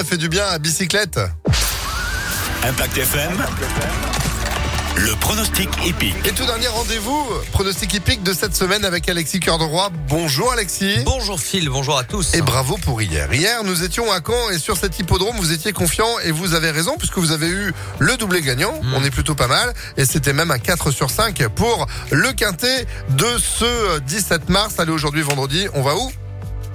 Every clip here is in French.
ça fait du bien à bicyclette. Impact FM. Le pronostic épique. Et tout dernier rendez-vous, pronostic épique de cette semaine avec Alexis Cœur de Roi. Bonjour Alexis. Bonjour Phil, bonjour à tous. Et bravo pour hier. Hier, nous étions à Caen et sur cet hippodrome, vous étiez confiant et vous avez raison puisque vous avez eu le doublé gagnant. Mm. On est plutôt pas mal et c'était même un 4 sur 5 pour le quintet de ce 17 mars. Allez, aujourd'hui vendredi, on va où?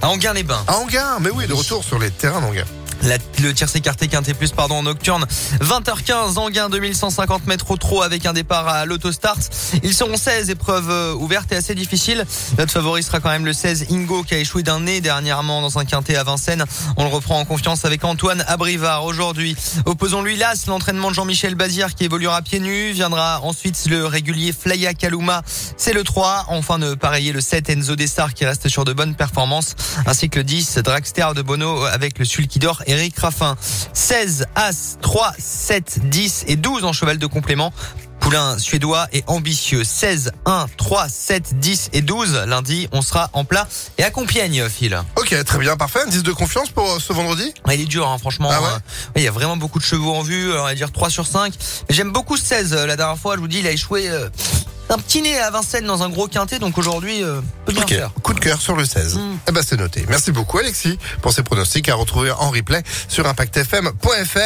À Anguin-les-Bains. À Anguin. Mais oui, de retour sur les terrains d'Anguin. La- le tiercé écarté quinté plus pardon en nocturne. 20h15 Anguin 2150 mètres au trot avec un départ à l'autostart. Ils seront 16 épreuves euh, ouvertes et assez difficiles notre favori sera quand même le 16 Ingo qui a échoué d'un nez dernièrement dans un quintet à Vincennes. On le reprend en confiance avec Antoine Abrivard aujourd'hui. Opposons-lui l'As l'entraînement de Jean-Michel Bazir qui évoluera pieds nus. Viendra ensuite le régulier Flaya Kaluma. C'est le 3 enfin de pareiller le 7 Enzo Dessart qui reste sur de bonnes performances. Ainsi que le 10 Dragster de Bono avec le Sulkidor Eric Raffin. 16, As, 3, 7, 10 et 12 en cheval de complément. Poulain suédois et ambitieux. 16, 1, 3, 7, 10 et 12. Lundi, on sera en plat et à Compiègne, Phil. Ok, très bien, parfait. Un 10 de confiance pour euh, ce vendredi? Ouais, Il est dur, hein, franchement. Ah ouais? Euh, il y a vraiment beaucoup de chevaux en vue. euh, On va dire 3 sur 5. Mais J'aime beaucoup ce 16. euh, La dernière fois, je vous dis, il a échoué euh, un petit nez à Vincennes dans un gros quintet. Donc aujourd'hui, euh, peut bien Ok, faire. coup de cœur sur le 16. Mm. Eh ben c'est noté. Merci beaucoup Alexis pour ces pronostics à retrouver en replay sur impactfm.fr.